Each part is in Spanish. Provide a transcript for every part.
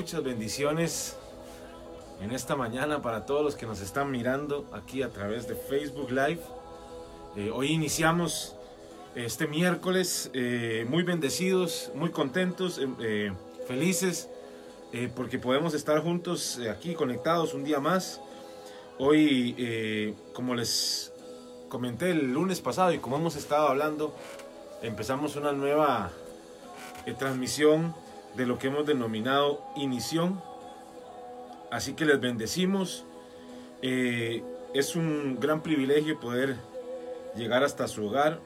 muchas bendiciones en esta mañana para todos los que nos están mirando aquí a través de Facebook Live. Eh, hoy iniciamos este miércoles eh, muy bendecidos, muy contentos, eh, felices, porque podemos estar juntos aquí conectados un día más. Hoy, como les comenté el lunes pasado y como hemos estado hablando, empezamos una nueva transmisión de lo que hemos denominado inición. Así que les bendecimos. Eh, es un gran privilegio poder llegar hasta su hogar,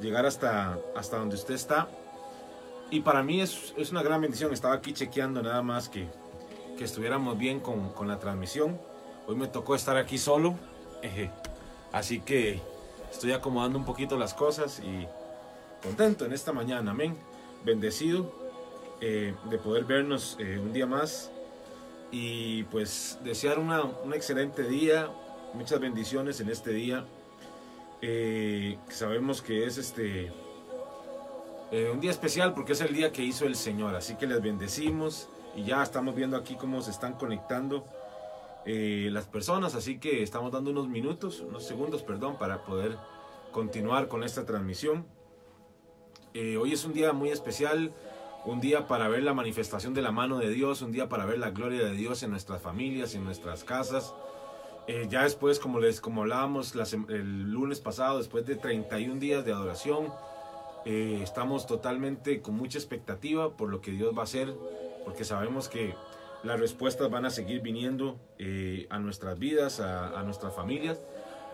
llegar hasta, hasta donde usted está. Y para mí es, es una gran bendición. Estaba aquí chequeando nada más que, que estuviéramos bien con, con, la transmisión. Hoy me tocó estar aquí solo. así que estoy acomodando un poquito las cosas y contento en esta mañana. Amén. Bendecido eh, de poder vernos eh, un día más y pues desear una, un excelente día, muchas bendiciones en este día. Eh, sabemos que es este un día especial porque es el día que hizo el Señor, así que les bendecimos y ya estamos viendo aquí cómo se están conectando las personas, así que estamos dando unos minutos, unos segundos, perdón, para poder continuar con esta transmisión. hoy es un día muy especial un día para ver la manifestación de la mano de Dios, un día para ver la gloria de Dios en nuestras familias, en nuestras casas. Eh, ya después, como les como hablábamos el lunes pasado, después de 31 días de adoración, eh, estamos totalmente con mucha expectativa por lo que Dios va a hacer, porque sabemos que las respuestas van a seguir viniendo eh, a nuestras vidas, a, nuestras familias.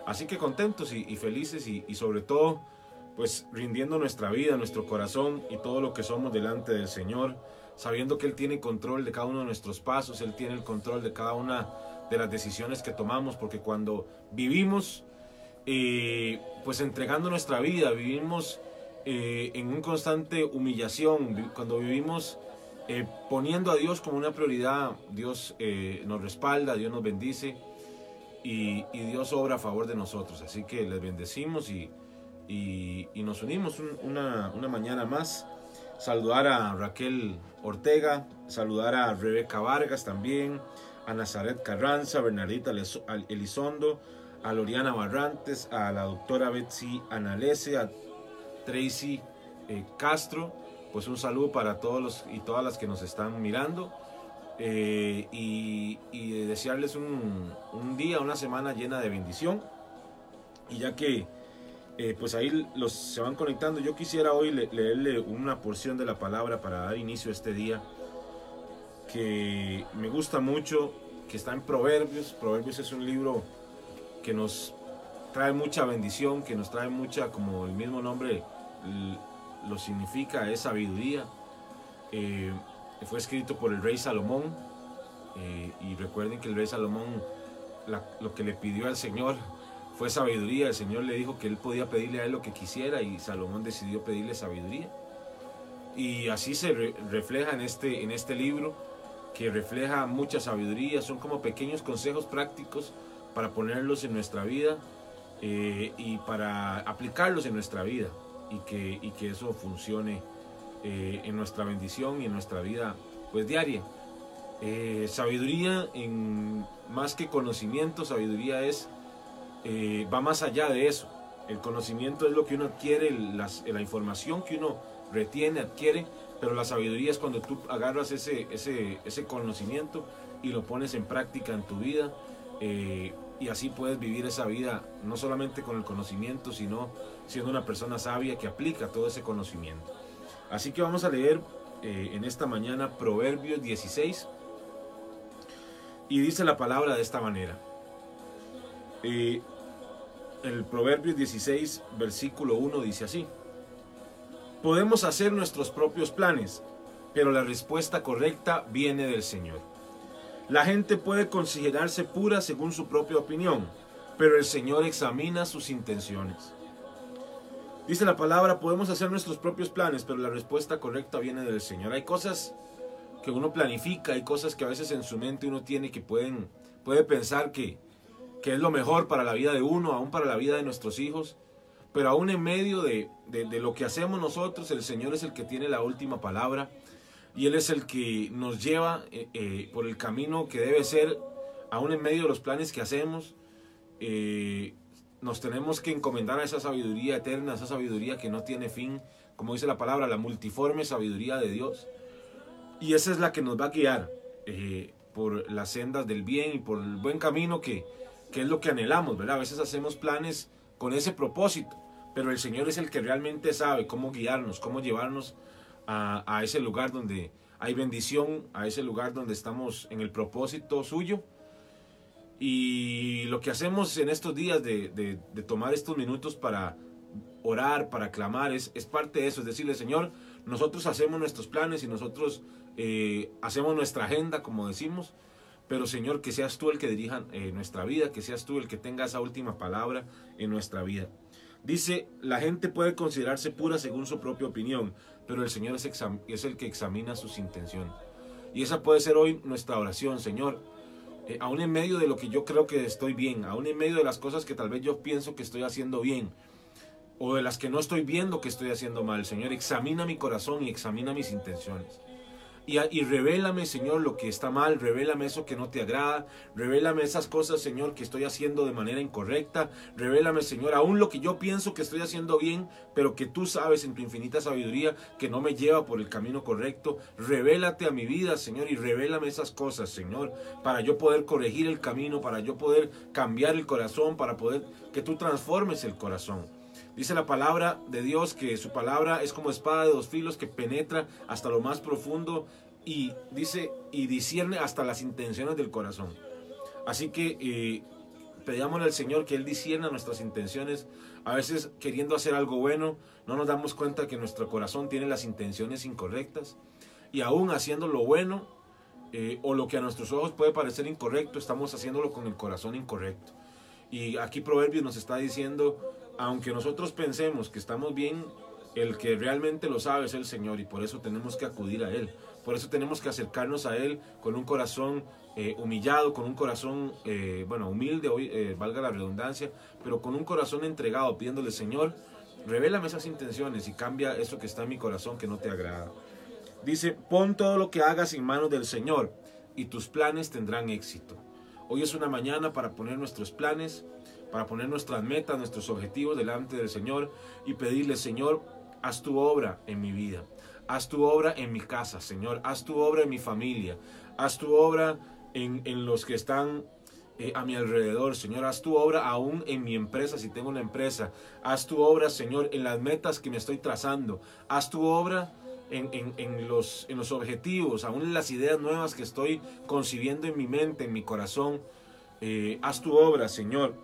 Así que contentos y, felices y sobre todo pues rindiendo nuestra vida, nuestro corazón y todo lo que somos delante del Señor, sabiendo que Él tiene control de cada uno de nuestros pasos, Él tiene el control de cada una de las decisiones que tomamos, porque cuando vivimos, eh, pues entregando nuestra vida, vivimos eh, en un constante humillación, cuando vivimos eh, poniendo a Dios como una prioridad, Dios nos respalda, Dios nos bendice y, y Dios obra a favor de nosotros. Así que les bendecimos y y, nos unimos una, mañana más. Saludar a Raquel Ortega, saludar a Rebeca Vargas también, a Nazaret Carranza, Bernardita Elizondo, a Loriana Barrantes, a la doctora Betsy Analese, a Tracy eh, Castro. Pues un saludo para todos los y todas las que nos están mirando. Eh, y, desearles un, un, día, una semana llena de bendición. Y ya que eh, pues ahí los se van conectando. Yo quisiera hoy leerle una porción de la palabra para dar inicio a este día que me gusta mucho, que está en Proverbios. Proverbios es un libro que nos trae mucha bendición, que nos trae mucha, como el mismo nombre lo significa, es sabiduría. Eh, fue escrito por el rey Salomón. Eh, y recuerden que el rey Salomón lo que le pidió al Señor fue sabiduría. El Señor le dijo que él podía pedirle a él lo que quisiera y Salomón decidió pedirle sabiduría. Y así se refleja en este, en este libro, que refleja mucha sabiduría. Son como pequeños consejos prácticos para ponerlos en nuestra vida eh, y para aplicarlos en nuestra vida y que, y que eso funcione eh, en nuestra bendición y en nuestra vida pues diaria. Eh, sabiduría en más que conocimiento, sabiduría es eh, va más allá de eso. El conocimiento es lo que uno adquiere, la información que uno retiene, adquiere, pero la sabiduría es cuando tú agarras ese, ese, ese conocimiento y lo pones en práctica en tu vida. Eh, y así puedes vivir esa vida no solamente con el conocimiento, sino siendo una persona sabia que aplica todo ese conocimiento. Así que vamos a leer eh, en esta mañana Proverbios 16 y dice la palabra de esta manera. Eh, el Proverbios 16, versículo 1 dice así. Podemos hacer nuestros propios planes, pero la respuesta correcta viene del Señor. La gente puede considerarse pura según su propia opinión, pero el Señor examina sus intenciones. Dice la palabra, podemos hacer nuestros propios planes, pero la respuesta correcta viene del Señor. Hay cosas que uno planifica, hay cosas que a veces en su mente uno tiene que pueden, puede pensar que, que es lo mejor para la vida de uno, aún para la vida de nuestros hijos. Pero aún en medio de, lo que hacemos nosotros, el Señor es el que tiene la última palabra. y Él es el que nos lleva eh, eh, por el camino que debe ser, aún en medio de los planes que hacemos. Eh, nos tenemos que encomendar a esa sabiduría eterna, a esa sabiduría que no tiene fin, como dice la palabra, la multiforme sabiduría de Dios. Y esa es la que nos va a guiar por las sendas del bien y por el buen camino que, que es lo que anhelamos, ¿verdad? A veces hacemos planes con ese propósito, pero el Señor es el que realmente sabe cómo guiarnos, cómo llevarnos a, ese lugar donde hay bendición, a ese lugar donde estamos en el propósito suyo. Y lo que hacemos en estos días de, de, tomar estos minutos para orar, para clamar, es, es, parte de eso, es decirle, Señor, nosotros hacemos nuestros planes y nosotros eh, hacemos nuestra agenda, como decimos, pero Señor, que seas tú el que dirija eh, nuestra vida, que seas tú el que tenga esa última palabra en nuestra vida. Dice, la gente puede considerarse pura según su propia opinión, pero el Señor es, el que examina sus intenciones. Y esa puede ser hoy nuestra oración, Señor. Eh, aún en medio de lo que yo creo que estoy bien, aún en medio de las cosas que tal vez yo pienso que estoy haciendo bien, o de las que no estoy viendo que estoy haciendo mal, Señor, examina mi corazón y examina mis intenciones. Y, revélame, Señor, lo que está mal, revélame eso que no te agrada, revélame esas cosas, Señor, que estoy haciendo de manera incorrecta, revélame, Señor, aún lo que yo pienso que estoy haciendo bien, pero que tú sabes en tu infinita sabiduría que no me lleva por el camino correcto, revélate a mi vida, Señor, y revélame esas cosas, Señor, para yo poder corregir el camino, para yo poder cambiar el corazón, para poder que tú transformes el corazón. Dice la palabra de Dios que su palabra es como espada de dos filos que penetra hasta lo más profundo y dice y discierne hasta las intenciones del corazón. Así que eh, pedíamosle al Señor que Él discierna nuestras intenciones. A veces queriendo hacer algo bueno, no nos damos cuenta que nuestro corazón tiene las intenciones incorrectas. Y aún haciendo lo bueno, eh, o lo que a nuestros ojos puede parecer incorrecto, estamos haciéndolo con el corazón incorrecto. Y aquí Proverbios nos está diciendo aunque nosotros pensemos que estamos bien, el que realmente lo sabe es el Señor y por eso tenemos que acudir a Él. Por eso tenemos que acercarnos a Él con un corazón eh, humillado, con un corazón, eh, bueno, humilde, eh, valga la redundancia, pero con un corazón entregado, pidiéndole, Señor, revélame esas intenciones y cambia eso que está en mi corazón que no te agrada. Dice, pon todo lo que hagas en manos del Señor y tus planes tendrán éxito. Hoy es una mañana para poner nuestros planes, para poner nuestras metas, nuestros objetivos delante del Señor y pedirle, Señor, haz tu obra en mi vida, haz tu obra en mi casa, Señor, haz tu obra en mi familia, haz tu obra en, los que están eh, a mi alrededor, Señor, haz tu obra aún en mi empresa, si tengo una empresa, haz tu obra, Señor, en las metas que me estoy trazando, haz tu obra. En, los, en los objetivos, aún en las ideas nuevas que estoy concibiendo en mi mente, en mi corazón. Eh, haz tu obra, Señor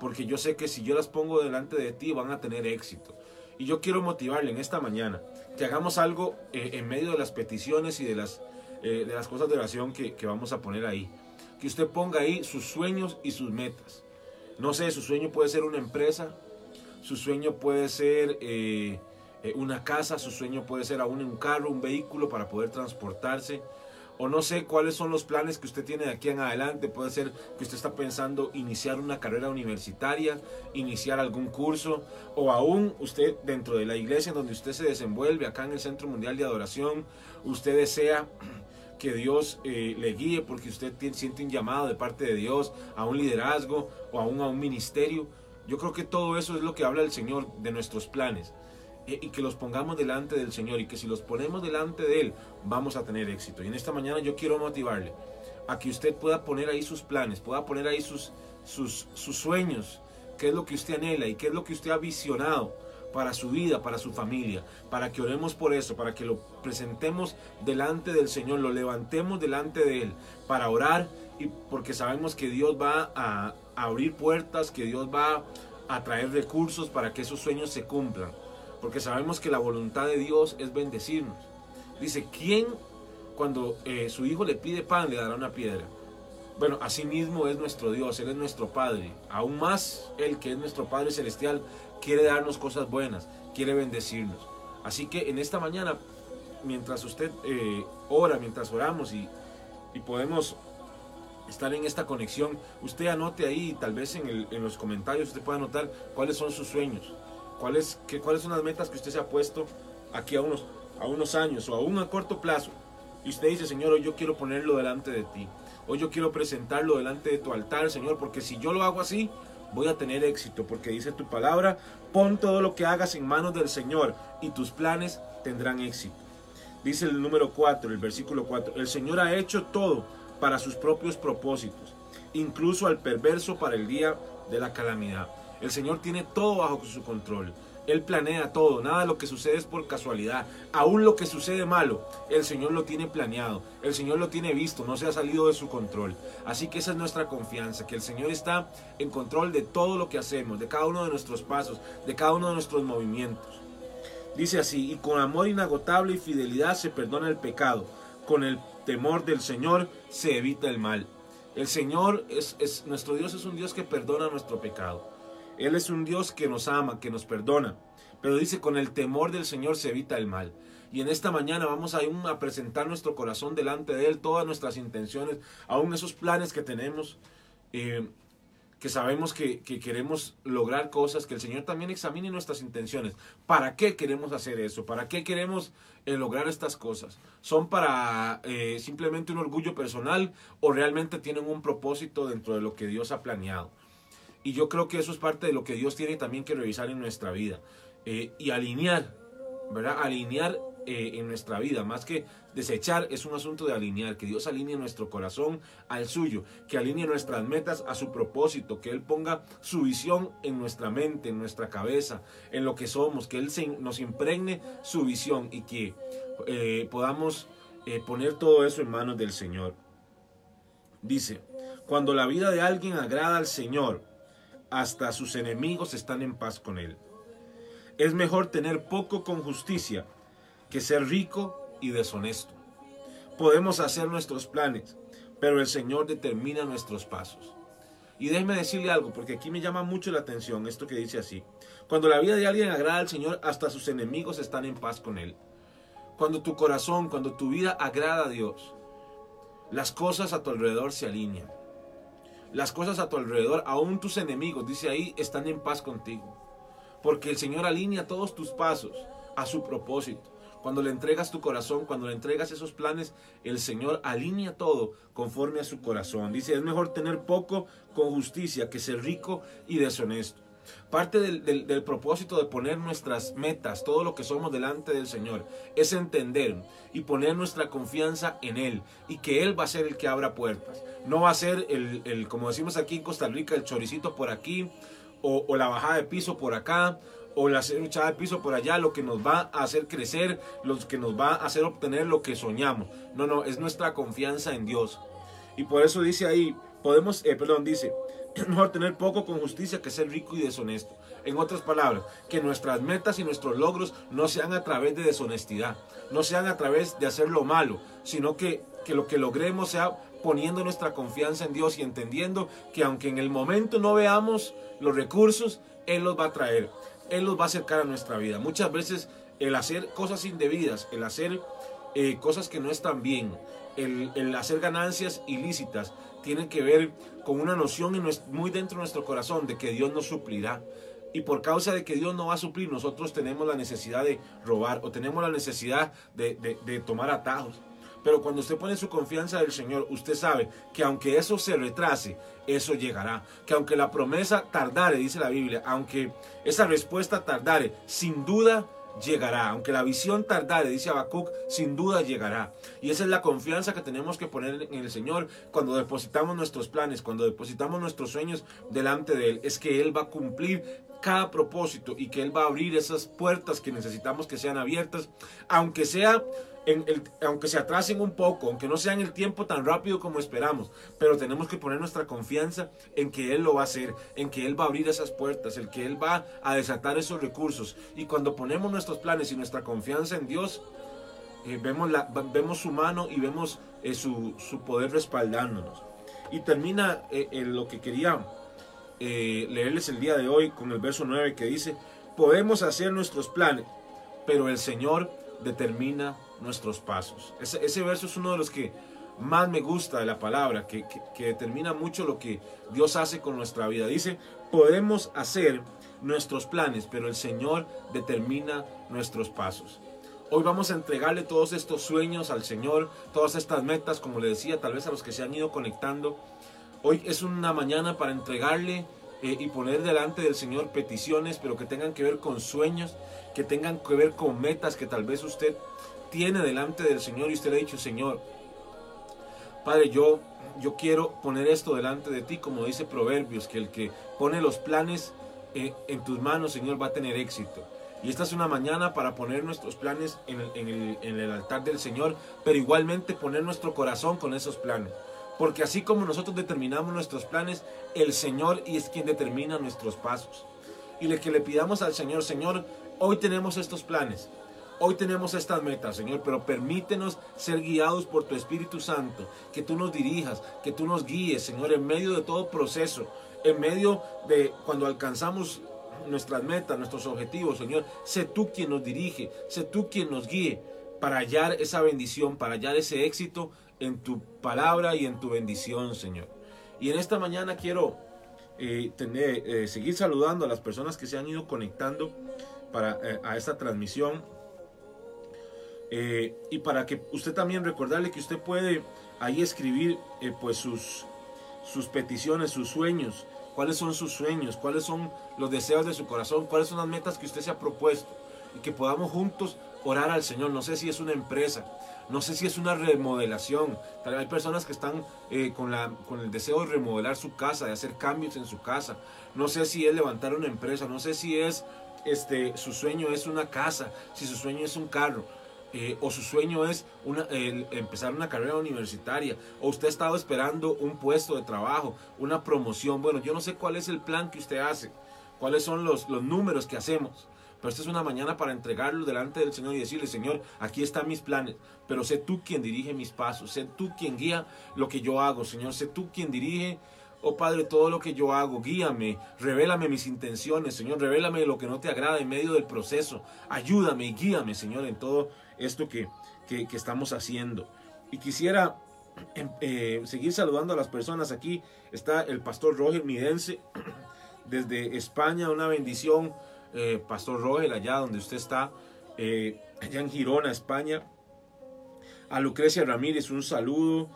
porque yo sé que si yo las pongo delante de ti van a tener éxito. Y yo quiero motivarle en esta mañana que hagamos algo eh, en medio de las peticiones y de las, eh, de las cosas de oración que, vamos a poner ahí. Que usted ponga ahí sus sueños y sus metas. No sé, su sueño puede ser una empresa, su sueño puede ser eh, una casa, su sueño puede ser aún un carro, un vehículo para poder transportarse o no sé cuáles son los planes que usted tiene de aquí en adelante. Puede ser que usted está pensando iniciar una carrera universitaria, iniciar algún curso, o aún usted dentro de la iglesia donde usted se desenvuelve, acá en el Centro Mundial de Adoración, usted desea que Dios eh, le guíe porque usted siente un llamado de parte de Dios a un liderazgo o aún a un ministerio. Yo creo que todo eso es lo que habla el Señor de nuestros planes y que los pongamos delante del Señor y que si los ponemos delante de Él vamos a tener éxito. Y en esta mañana yo quiero motivarle a que usted pueda poner ahí sus planes, pueda poner ahí sus, sus, sus sueños, qué es lo que usted anhela y qué es lo que usted ha visionado para su vida, para su familia, para que oremos por eso, para que lo presentemos delante del Señor, lo levantemos delante de Él, para orar y porque sabemos que Dios va a abrir puertas, que Dios va a traer recursos para que esos sueños se cumplan porque sabemos que la voluntad de Dios es bendecirnos. Dice, ¿quién cuando eh, su hijo le pide pan le dará una piedra? Bueno, así mismo es nuestro Dios, Él es nuestro Padre. Aún más Él que es nuestro Padre Celestial quiere darnos cosas buenas, quiere bendecirnos. Así que en esta mañana, mientras usted eh, ora, mientras oramos y, y, podemos estar en esta conexión, usted anote ahí, tal vez en, en los comentarios usted pueda anotar cuáles son sus sueños ¿Cuáles, qué, ¿Cuáles son las metas que usted se ha puesto aquí a unos, a unos años o aún a corto plazo? Y usted dice, Señor, hoy yo quiero ponerlo delante de ti. Hoy yo quiero presentarlo delante de tu altar, Señor, porque si yo lo hago así, voy a tener éxito, porque dice tu palabra, pon todo lo que hagas en manos del Señor y tus planes tendrán éxito. Dice el número 4, el versículo 4, el Señor ha hecho todo para sus propios propósitos, incluso al perverso para el día de la calamidad. El Señor tiene todo bajo su control. Él planea todo, nada de lo que sucede es por casualidad. Aún lo que sucede malo, el Señor lo tiene planeado, el Señor lo tiene visto, no se ha salido de su control. Así que esa es nuestra confianza, que el Señor está en control de todo lo que hacemos, de cada uno de nuestros pasos, de cada uno de nuestros movimientos. Dice así, y con amor inagotable y fidelidad se perdona el pecado, con el temor del Señor se evita el mal. El Señor es, es nuestro Dios es un Dios que perdona nuestro pecado. Él es un Dios que nos ama, que nos perdona. Pero dice, con el temor del Señor se evita el mal. Y en esta mañana vamos a, a presentar nuestro corazón delante de Él, todas nuestras intenciones, aún esos planes que tenemos, eh, que sabemos que, queremos lograr cosas, que el Señor también examine nuestras intenciones. ¿Para qué queremos hacer eso? ¿Para qué queremos eh, lograr estas cosas? ¿Son para eh, simplemente un orgullo personal o realmente tienen un propósito dentro de lo que Dios ha planeado? Y yo creo que eso es parte de lo que Dios tiene también que revisar en nuestra vida. Eh, y alinear, ¿verdad? Alinear eh, en nuestra vida, más que desechar, es un asunto de alinear, que Dios alinee nuestro corazón al suyo, que alinee nuestras metas a su propósito, que Él ponga su visión en nuestra mente, en nuestra cabeza, en lo que somos, que Él nos impregne su visión y que eh, podamos poner todo eso en manos del Señor. Dice, cuando la vida de alguien agrada al Señor, hasta sus enemigos están en paz con él. Es mejor tener poco con justicia que ser rico y deshonesto. Podemos hacer nuestros planes, pero el Señor determina nuestros pasos. Y déjeme decirle algo, porque aquí me llama mucho la atención esto que dice así. Cuando la vida de alguien agrada al Señor, hasta sus enemigos están en paz con Él. Cuando tu corazón, cuando tu vida agrada a Dios, las cosas a tu alrededor se alinean las cosas a tu alrededor, aún tus enemigos, dice ahí, están en paz contigo. Porque el Señor alinea todos tus pasos a su propósito. Cuando le entregas tu corazón, cuando le entregas esos planes, el Señor alinea todo conforme a su corazón. Dice, es mejor tener poco con justicia que ser rico y deshonesto. Parte del, propósito de poner nuestras metas, todo lo que somos delante del Señor, es entender y poner nuestra confianza en Él y que Él va a ser el que abra puertas. No va a ser el, como decimos aquí en Costa Rica, el choricito por aquí o, la bajada de piso por acá o la echada de piso por allá, lo que nos va a hacer crecer, lo que nos va a hacer obtener lo que soñamos. No, no, es nuestra confianza en Dios. Y por eso dice ahí, podemos, eh, perdón, dice, es mejor tener poco con justicia que ser rico y deshonesto. En otras palabras, que nuestras metas y nuestros logros no sean a través de deshonestidad, no sean a través de hacer lo malo, sino que, que lo que logremos sea poniendo nuestra confianza en Dios y entendiendo que aunque en el momento no veamos los recursos, Él los va a traer, Él los va a acercar a nuestra vida. Muchas veces el hacer cosas indebidas, el hacer eh, cosas que no están bien, el, el hacer ganancias ilícitas, tienen que ver con una noción muy dentro de nuestro corazón de que Dios nos suplirá. Y por causa de que Dios no va a suplir, nosotros tenemos la necesidad de robar o tenemos la necesidad de, de tomar atajos. Pero cuando usted pone su confianza en el Señor, usted sabe que aunque eso se retrase, eso llegará. Que aunque la promesa tardare, dice la Biblia, aunque esa respuesta tardare, sin duda llegará. Aunque la visión tardare, dice Habacuc, sin duda llegará. Y esa es la confianza que tenemos que poner en el Señor cuando depositamos nuestros planes, cuando depositamos nuestros sueños delante de Él. Es que Él va a cumplir cada propósito y que Él va a abrir esas puertas que necesitamos que sean abiertas, aunque sea aunque se atrasen un poco, aunque no sea en el tiempo tan rápido como esperamos, pero tenemos que poner nuestra confianza en que Él lo va a hacer, en que Él va a abrir esas puertas, en que Él va a desatar esos recursos. Y cuando ponemos nuestros planes y nuestra confianza en Dios, eh, vemos, la, vemos su mano y vemos eh, su, poder respaldándonos. Y termina eh, lo que quería leerles el día de hoy con el verso 9 que dice, podemos hacer nuestros planes, pero el Señor determina nuestros pasos. Ese, verso es uno de los que más me gusta de la palabra, que, determina mucho lo que Dios hace con nuestra vida. Dice, podemos hacer nuestros planes, pero el Señor determina nuestros pasos. Hoy vamos a entregarle todos estos sueños al Señor, todas estas metas, como le decía, tal vez a los que se han ido conectando. Hoy es una mañana para entregarle eh, y poner delante del Señor peticiones, pero que tengan que ver con sueños, que tengan que ver con metas que tal vez usted tiene delante del Señor y usted le ha dicho, Señor, Padre, yo, yo quiero poner esto delante de ti, como dice Proverbios, que el que pone los planes eh, en tus manos, Señor, va a tener éxito. Y esta es una mañana para poner nuestros planes en el, altar del Señor, pero igualmente poner nuestro corazón con esos planes. Porque así como nosotros determinamos nuestros planes, el Señor es quien determina nuestros pasos. Y le que le pidamos al Señor, Señor, hoy tenemos estos planes, hoy tenemos estas metas, Señor, pero permítenos ser guiados por tu Espíritu Santo, que tú nos dirijas, que tú nos guíes, Señor, en medio de todo proceso, en medio de cuando alcanzamos nuestras metas, nuestros objetivos, Señor. Sé tú quien nos dirige, sé tú quien nos guíe para hallar esa bendición, para hallar ese éxito en tu palabra y en tu bendición, Señor. Y en esta mañana quiero eh, eh, seguir saludando a las personas que se han ido conectando para, eh, a esta transmisión. y para que usted también recordarle que usted puede ahí escribir pues sus, sus peticiones, sus sueños, cuáles son sus sueños, cuáles son los deseos de su corazón, cuáles son las metas que usted se ha propuesto y que podamos juntos orar al Señor. No sé si es una empresa, no sé si es una remodelación. Hay personas que están eh, con, la, con el deseo de remodelar su casa, de hacer cambios en su casa. No sé si es levantar una empresa, no sé si es este, su sueño es una casa, si su sueño es un carro. Eh, o su sueño es una, empezar una carrera universitaria, o usted ha estado esperando un puesto de trabajo, una promoción. Bueno, yo no sé cuál es el plan que usted hace, cuáles son los, los números que hacemos. Pero esta es una mañana para entregarlo delante del Señor y decirle, Señor, aquí están mis planes, pero sé tú quien dirige mis pasos, sé tú quien guía lo que yo hago, Señor, sé tú quien dirige Oh Padre, todo lo que yo hago, guíame, revélame mis intenciones, Señor, revélame lo que no te agrada en medio del proceso. Ayúdame y guíame, Señor, en todo esto que, estamos haciendo. Y quisiera em, eh, seguir saludando a las personas. Aquí está el pastor Roger Midense desde España, una bendición. Eh, pastor Roger, allá donde usted está, eh, allá en Girona, España. A Lucrecia Ramírez, un saludo.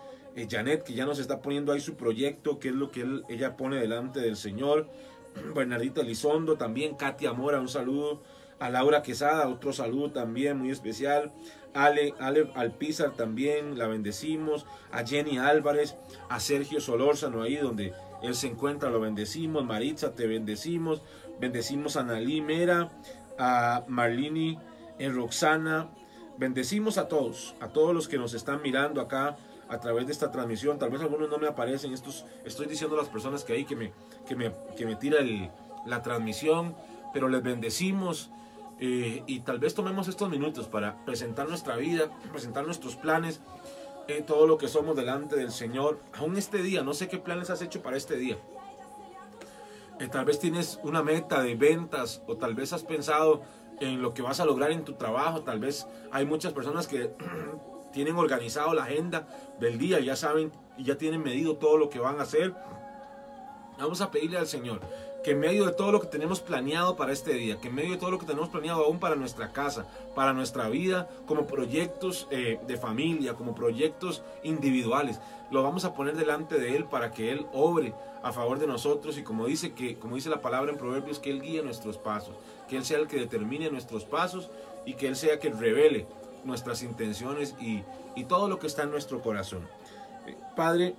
Janet, que ya nos está poniendo ahí su proyecto, que es lo que ella pone delante del Señor. Bernardita Elizondo, también Katia Mora, un saludo a Laura Quesada, otro saludo también muy especial, Ale, Ale Alpizar también, la bendecimos, a Jenny Álvarez, a Sergio Solórzano ahí donde él se encuentra, lo bendecimos, Maritza, te bendecimos, bendecimos a Nalí Mera, a Marlini, en eh, Roxana, bendecimos a todos, a todos los que nos están mirando acá a través de esta transmisión, tal vez algunos no me aparecen, estos, estoy diciendo a las personas que hay que me, que me, que me tira la transmisión, pero les bendecimos, eh, y tal vez tomemos estos minutos para presentar nuestra vida, presentar nuestros planes, eh, todo lo que somos delante del Señor. Aún este día, no sé qué planes has hecho para este día. Eh, tal vez tienes una meta de ventas o tal vez has pensado en lo que vas a lograr en tu trabajo. Tal vez hay muchas personas que tienen organizado la agenda del día, ya saben y ya tienen medido todo lo que van a hacer. Vamos a pedirle al Señor que en medio de todo lo que tenemos planeado para este día, que en medio de todo lo que tenemos planeado aún para nuestra casa, para nuestra vida, como proyectos eh, de familia, como proyectos individuales, lo vamos a poner delante de Él para que Él obre a favor de nosotros y como dice, que, como dice la palabra en Proverbios, que Él guíe nuestros pasos, que Él sea el que determine nuestros pasos y que Él sea que revele nuestras intenciones y, y todo lo que está en nuestro corazón. Eh, Padre,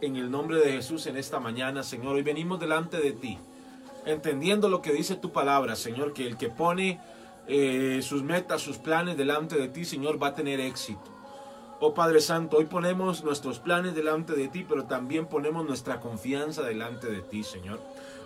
en el nombre de Jesús en esta mañana, Señor, hoy venimos delante de ti entendiendo lo que dice tu palabra, Señor, que el que pone eh, sus metas, sus planes delante de ti, Señor, va a tener éxito. Oh Padre Santo, hoy ponemos nuestros planes delante de ti, pero también ponemos nuestra confianza delante de ti, Señor.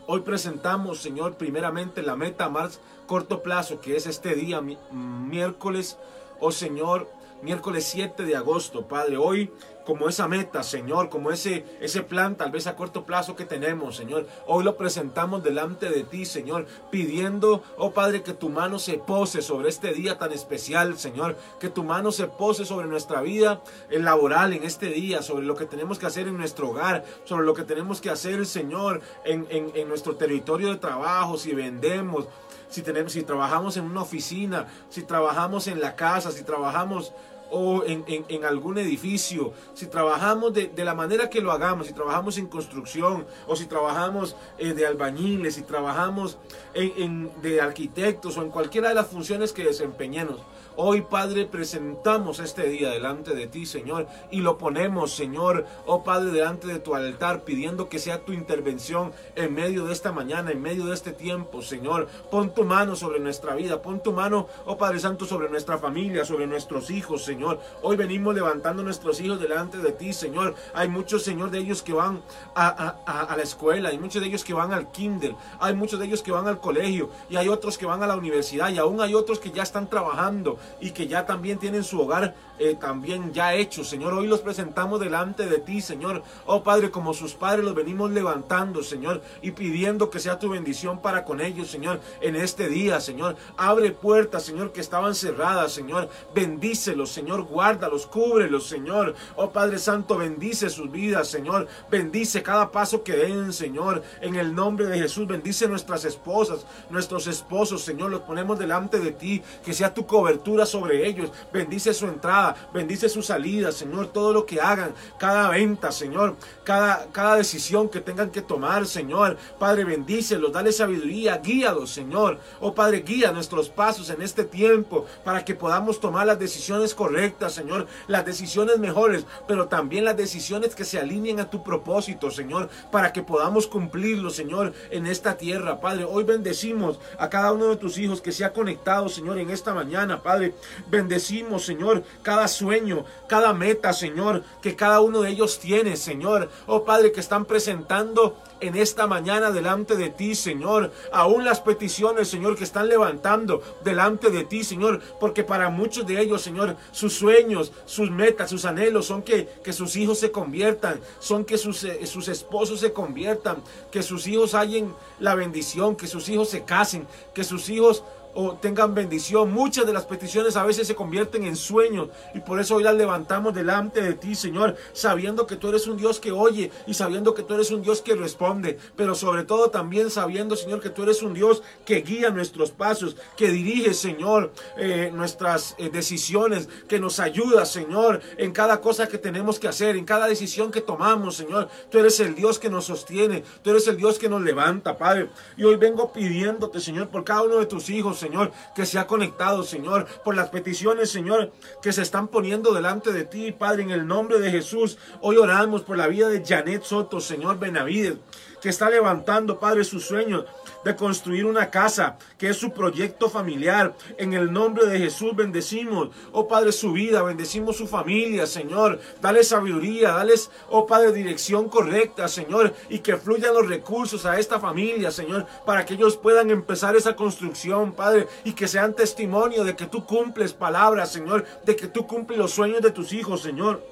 Hoy presentamos, Señor, primeramente la meta más corto plazo, que es este día, miércoles. Oh Señor, miércoles 7 de agosto, Padre. Hoy como esa meta, Señor, como ese, ese plan tal vez a corto plazo que tenemos, Señor. Hoy lo presentamos delante de ti, Señor, pidiendo, oh Padre, que tu mano se pose sobre este día tan especial, Señor, que tu mano se pose sobre nuestra vida laboral en este día, sobre lo que tenemos que hacer en nuestro hogar, sobre lo que tenemos que hacer, Señor, en, en, en nuestro territorio de trabajo, si vendemos, si, tenemos, si trabajamos en una oficina, si trabajamos en la casa, si trabajamos o en, algún edificio, si trabajamos de, la manera que lo hagamos, si trabajamos en construcción o si trabajamos eh, de albañiles, si trabajamos en, de arquitectos o en cualquiera de las funciones que desempeñemos, Hoy, Padre, presentamos este día delante de ti, Señor, y lo ponemos, Señor, oh Padre, delante de tu altar, pidiendo que sea tu intervención en medio de esta mañana, en medio de este tiempo, Señor. Pon tu mano sobre nuestra vida, pon tu mano, oh Padre Santo, sobre nuestra familia, sobre nuestros hijos, Señor. Hoy venimos levantando nuestros hijos delante de ti, Señor. Hay muchos, Señor, de ellos que van a, a la escuela, hay muchos de ellos que van al kinder, hay muchos de ellos que van al colegio, y hay otros que van a la universidad, y aún hay otros que ya están trabajando y que ya también tienen su hogar eh, también ya hecho, Señor. Hoy los presentamos delante de ti, Señor. Oh Padre, como sus padres los venimos levantando, Señor, y pidiendo que sea tu bendición para con ellos, Señor, en este día, Señor. Abre puertas, Señor, que estaban cerradas, Señor. Bendícelos, Señor. Guárdalos, cúbrelos, Señor. Oh Padre Santo, bendice sus vidas, Señor. Bendice cada paso que den, Señor. En el nombre de Jesús, bendice nuestras esposas, nuestros esposos, Señor. Los ponemos delante de ti. Que sea tu cobertura sobre ellos. Bendice su entrada, bendice su salida, Señor. Todo lo que hagan, cada venta, Señor. Cada, cada decisión que tengan que tomar, Señor. Padre, bendícelos, dale sabiduría, guíalos, Señor. Oh Padre, guía nuestros pasos en este tiempo para que podamos tomar las decisiones correctas, Señor. Las decisiones mejores, pero también las decisiones que se alineen a tu propósito, Señor. Para que podamos cumplirlo, Señor, en esta tierra, Padre. Hoy bendecimos a cada uno de tus hijos que se ha conectado, Señor, en esta mañana, Padre. Bendecimos, Señor, cada sueño, cada meta, Señor, que cada uno de ellos tiene, Señor. Oh Padre, que están presentando en esta mañana delante de ti, Señor. Aún las peticiones, Señor, que están levantando delante de ti, Señor. Porque para muchos de ellos, Señor, sus sueños, sus metas, sus anhelos son que, que sus hijos se conviertan, son que sus, eh, sus esposos se conviertan, que sus hijos hallen la bendición, que sus hijos se casen, que sus hijos o tengan bendición. Muchas de las peticiones a veces se convierten en sueños y por eso hoy las levantamos delante de ti, Señor, sabiendo que tú eres un Dios que oye y sabiendo que tú eres un Dios que responde, pero sobre todo también sabiendo, Señor, que tú eres un Dios que guía nuestros pasos, que dirige, Señor, eh, nuestras eh, decisiones, que nos ayuda, Señor, en cada cosa que tenemos que hacer, en cada decisión que tomamos, Señor. Tú eres el Dios que nos sostiene, tú eres el Dios que nos levanta, Padre. Y hoy vengo pidiéndote, Señor, por cada uno de tus hijos, Señor, que se ha conectado, Señor, por las peticiones, Señor, que se están poniendo delante de ti, Padre, en el nombre de Jesús. Hoy oramos por la vida de Janet Soto, Señor Benavides, que está levantando, Padre, sus sueños de construir una casa, que es su proyecto familiar. En el nombre de Jesús bendecimos, oh Padre, su vida, bendecimos su familia, Señor. Dale sabiduría, dales, oh Padre, dirección correcta, Señor, y que fluyan los recursos a esta familia, Señor, para que ellos puedan empezar esa construcción, Padre, y que sean testimonio de que tú cumples palabras, Señor, de que tú cumples los sueños de tus hijos, Señor.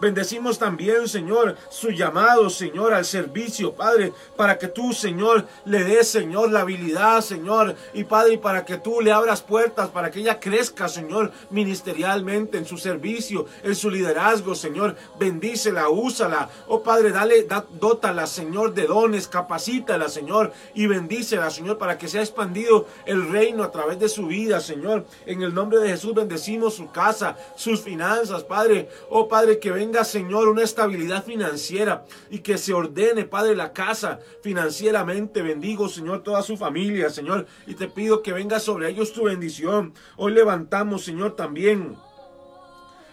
Bendecimos también, Señor, su llamado, Señor, al servicio, Padre, para que tú, Señor, le des, Señor, la habilidad, Señor, y Padre, para que tú le abras puertas, para que ella crezca, Señor, ministerialmente en su servicio, en su liderazgo, Señor. Bendícela, úsala. Oh Padre, dale, da, dótala, Señor, de dones, capacítala, Señor, y bendícela, Señor, para que sea expandido el reino a través de su vida, Señor. En el nombre de Jesús bendecimos su casa, sus finanzas, Padre. Oh Padre, que venga Señor, una estabilidad financiera y que se ordene, Padre, la casa financieramente. Bendigo, Señor, toda su familia, Señor, y te pido que venga sobre ellos tu bendición. Hoy levantamos, Señor, también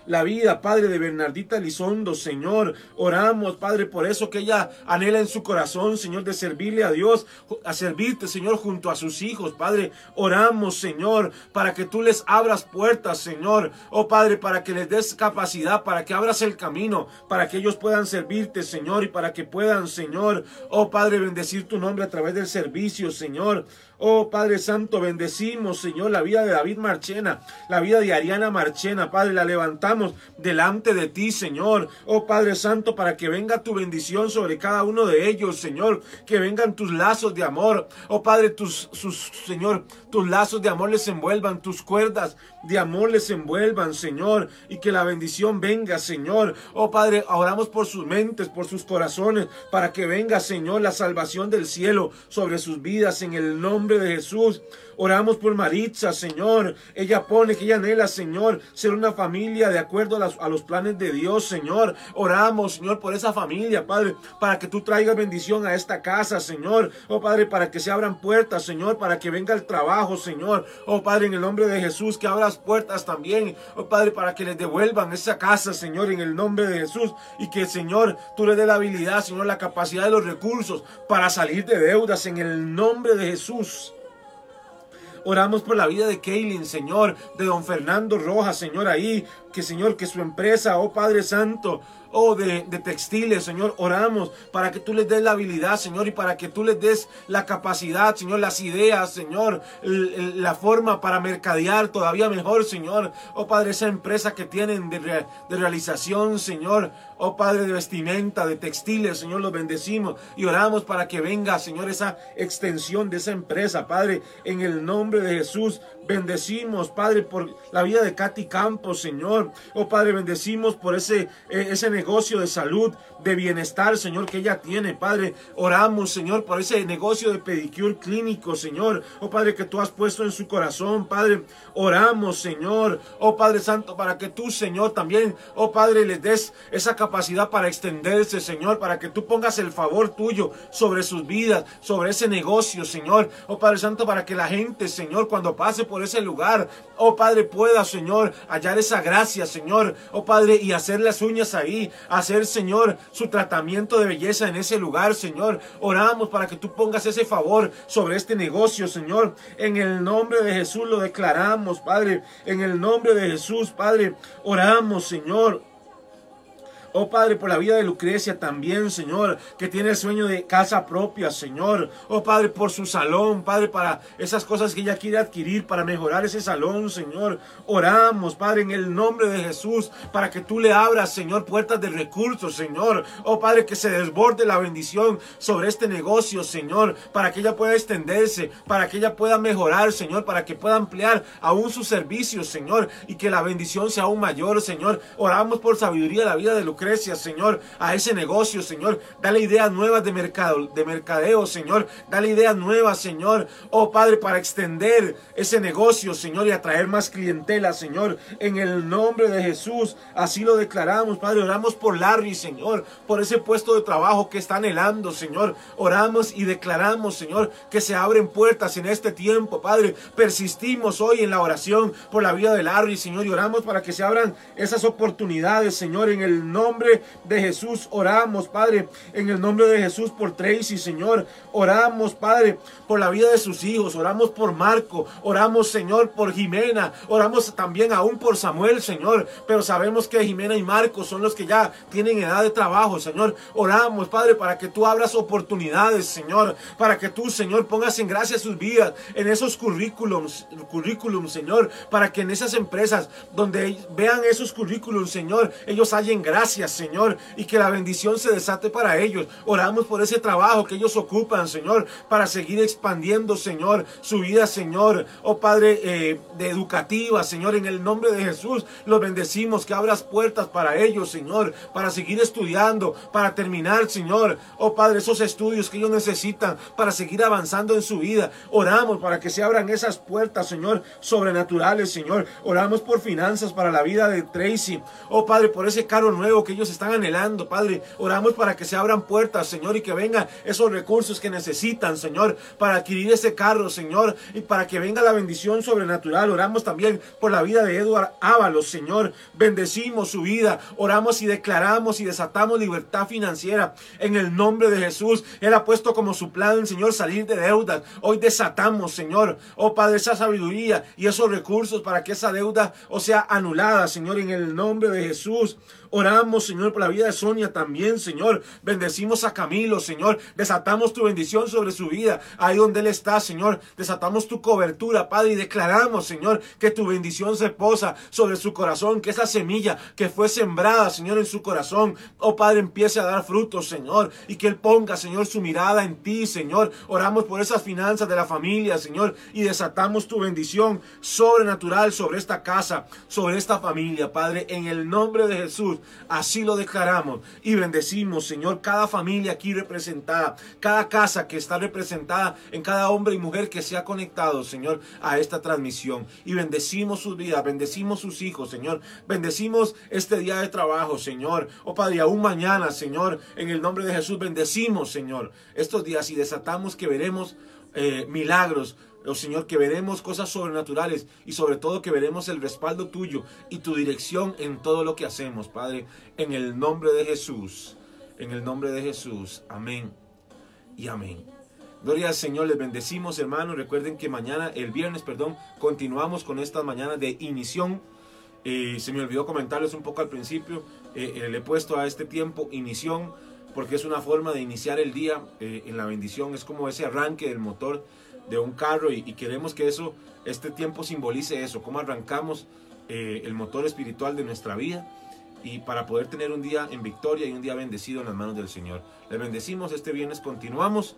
la vida, Padre, de Bernardita Lizondo, Señor. Oramos, Padre, por eso que ella anhela en su corazón, Señor, de servirle a Dios, a servirte, Señor, junto a sus hijos, Padre. Oramos, Señor, para que tú les abras puertas, Señor. Oh, Padre, para que les des capacidad, para que abras el camino, para que ellos puedan servirte, Señor, y para que puedan, Señor, oh, Padre, bendecir tu nombre a través del servicio, Señor. Oh Padre Santo, bendecimos, Señor, la vida de David Marchena, la vida de Ariana Marchena, Padre, la levantamos delante de ti, Señor. Oh Padre Santo, para que venga tu bendición sobre cada uno de ellos, Señor, que vengan tus lazos de amor. Oh Padre, tus, sus, Señor, tus lazos de amor les envuelvan, tus cuerdas de amor les envuelvan, Señor, y que la bendición venga, Señor. Oh Padre, oramos por sus mentes, por sus corazones, para que venga, Señor, la salvación del cielo sobre sus vidas en el nombre de Jesús. Oramos por Maritza, Señor. Ella pone que ella anhela, Señor, ser una familia de acuerdo a, los planes de Dios, Señor. Oramos, Señor, por esa familia, Padre, para que tú traigas bendición a esta casa, Señor. Oh, Padre, para que se abran puertas, Señor, para que venga el trabajo, Señor. Oh, Padre, en el nombre de Jesús, que abras puertas también. Oh, Padre, para que les devuelvan esa casa, Señor, en el nombre de Jesús. Y que, Señor, tú le dé la habilidad, Señor, la capacidad de los recursos para salir de deudas en el nombre de Jesús. Oramos por la vida de Kaylin, Señor, de don Fernando Rojas, Señor, ahí, que Señor, que su empresa, oh Padre Santo, oh de, de, textiles, Señor, oramos para que tú les des la habilidad, Señor, y para que tú les des la capacidad, Señor, las ideas, Señor, la forma para mercadear todavía mejor, Señor. Oh Padre, esa empresa que tienen de, de realización, Señor, Oh Padre de vestimenta, de textiles, Señor, los bendecimos y oramos para que venga, Señor, esa extensión de esa empresa, Padre, en el nombre de Jesús. Bendecimos, Padre, por la vida de Katy Campos, Señor. Oh Padre, bendecimos por ese, eh, ese negocio de salud, de bienestar, Señor, que ella tiene, Padre. Oramos, Señor, por ese negocio de pedicure clínico, Señor. Oh Padre, que tú has puesto en su corazón, Padre. Oramos, Señor. Oh Padre Santo, para que tú, Señor, también, oh Padre, les des esa capacidad para extenderse, Señor, para que tú pongas el favor tuyo sobre sus vidas, sobre ese negocio, Señor. Oh Padre Santo, para que la gente, Señor, cuando pase por ese lugar, oh Padre, pueda, Señor, hallar esa gracia, Señor, oh Padre, y hacer las uñas ahí, hacer, Señor, su tratamiento de belleza en ese lugar, Señor. Oramos para que tú pongas ese favor sobre este negocio, Señor. En el nombre de Jesús lo declaramos, Padre. En el nombre de Jesús, Padre, oramos, Señor. Oh Padre, por la vida de Lucrecia también, Señor, que tiene el sueño de casa propia, Señor. Oh Padre, por su salón, Padre, para esas cosas que ella quiere adquirir, para mejorar ese salón, Señor. Oramos, Padre, en el nombre de Jesús, para que tú le abras, Señor, puertas de recursos, Señor. Oh Padre, que se desborde la bendición sobre este negocio, Señor, para que ella pueda extenderse, para que ella pueda mejorar, Señor, para que pueda ampliar aún sus servicios, Señor, y que la bendición sea aún mayor, Señor. Oramos por sabiduría la vida de Lucrecia Señor, a ese negocio, Señor. Dale ideas nuevas de mercado, de mercadeo, Señor. Dale ideas nuevas, Señor. Oh Padre, para extender ese negocio, Señor, y atraer más clientela, Señor. En el nombre de Jesús, así lo declaramos, Padre. Oramos por Larry, Señor, por ese puesto de trabajo que está anhelando, Señor. Oramos y declaramos, Señor, que se abren puertas en este tiempo, Padre. Persistimos hoy en la oración por la vida de Larry, Señor, y oramos para que se abran esas oportunidades, Señor, en el nombre nombre de Jesús oramos, Padre. En el nombre de Jesús por Tracy, Señor. Oramos, Padre, por la vida de sus hijos. Oramos por Marco. Oramos, Señor, por Jimena. Oramos también aún por Samuel, Señor. Pero sabemos que Jimena y Marco son los que ya tienen edad de trabajo, Señor. Oramos, Padre, para que tú abras oportunidades, Señor. Para que tú, Señor, pongas en gracia sus vidas, en esos currículums, currículums, Señor. Para que en esas empresas donde vean esos currículums, Señor, ellos hallen gracia Señor, y que la bendición se desate para ellos. Oramos por ese trabajo que ellos ocupan, Señor, para seguir expandiendo, Señor, su vida, Señor. Oh Padre, eh, de educativa, Señor, en el nombre de Jesús, los bendecimos, que abras puertas para ellos, Señor, para seguir estudiando, para terminar, Señor. Oh Padre, esos estudios que ellos necesitan para seguir avanzando en su vida. Oramos para que se abran esas puertas, Señor, sobrenaturales, Señor. Oramos por finanzas para la vida de Tracy. Oh Padre, por ese carro nuevo que ellos están anhelando, Padre. Oramos para que se abran puertas, Señor, y que vengan esos recursos que necesitan, Señor, para adquirir ese carro, Señor, y para que venga la bendición sobrenatural. Oramos también por la vida de Eduard Ábalos, Señor. Bendecimos su vida. Oramos y declaramos y desatamos libertad financiera en el nombre de Jesús. Él ha puesto como su plan, Señor, salir de deudas. Hoy desatamos, Señor, oh Padre, esa sabiduría y esos recursos para que esa deuda o sea anulada, Señor, en el nombre de Jesús. Oramos, Señor, por la vida de Sonia también, Señor. Bendecimos a Camilo, Señor. Desatamos tu bendición sobre su vida. Ahí donde Él está, Señor. Desatamos tu cobertura, Padre. Y declaramos, Señor, que tu bendición se posa sobre su corazón. Que esa semilla que fue sembrada, Señor, en su corazón, oh Padre, empiece a dar frutos, Señor. Y que Él ponga, Señor, su mirada en ti, Señor. Oramos por esas finanzas de la familia, Señor. Y desatamos tu bendición sobrenatural sobre esta casa, sobre esta familia, Padre. En el nombre de Jesús. Así lo declaramos y bendecimos, Señor, cada familia aquí representada, cada casa que está representada en cada hombre y mujer que se ha conectado, Señor, a esta transmisión. Y bendecimos sus vidas, bendecimos sus hijos, Señor. Bendecimos este día de trabajo, Señor. Oh Padre, aún mañana, Señor, en el nombre de Jesús, bendecimos, Señor, estos días y desatamos que veremos eh, milagros, oh Señor, que veremos cosas sobrenaturales y sobre todo que veremos el respaldo tuyo y tu dirección en todo lo que hacemos, Padre, en el nombre de Jesús, en el nombre de Jesús, amén y amén. Gloria al Señor, les bendecimos hermanos, recuerden que mañana, el viernes, perdón, continuamos con estas mañanas de inición. Eh, se me olvidó comentarles un poco al principio, eh, eh, le he puesto a este tiempo inición porque es una forma de iniciar el día en la bendición, es como ese arranque del motor de un carro y, queremos que eso, este tiempo simbolice eso, cómo arrancamos eh, el motor espiritual de nuestra vida y para poder tener un día en victoria y un día bendecido en las manos del Señor. Les bendecimos, este viernes continuamos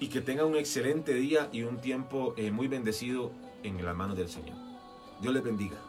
y que tengan un excelente día y un tiempo eh, muy bendecido en las manos del Señor. Dios les bendiga.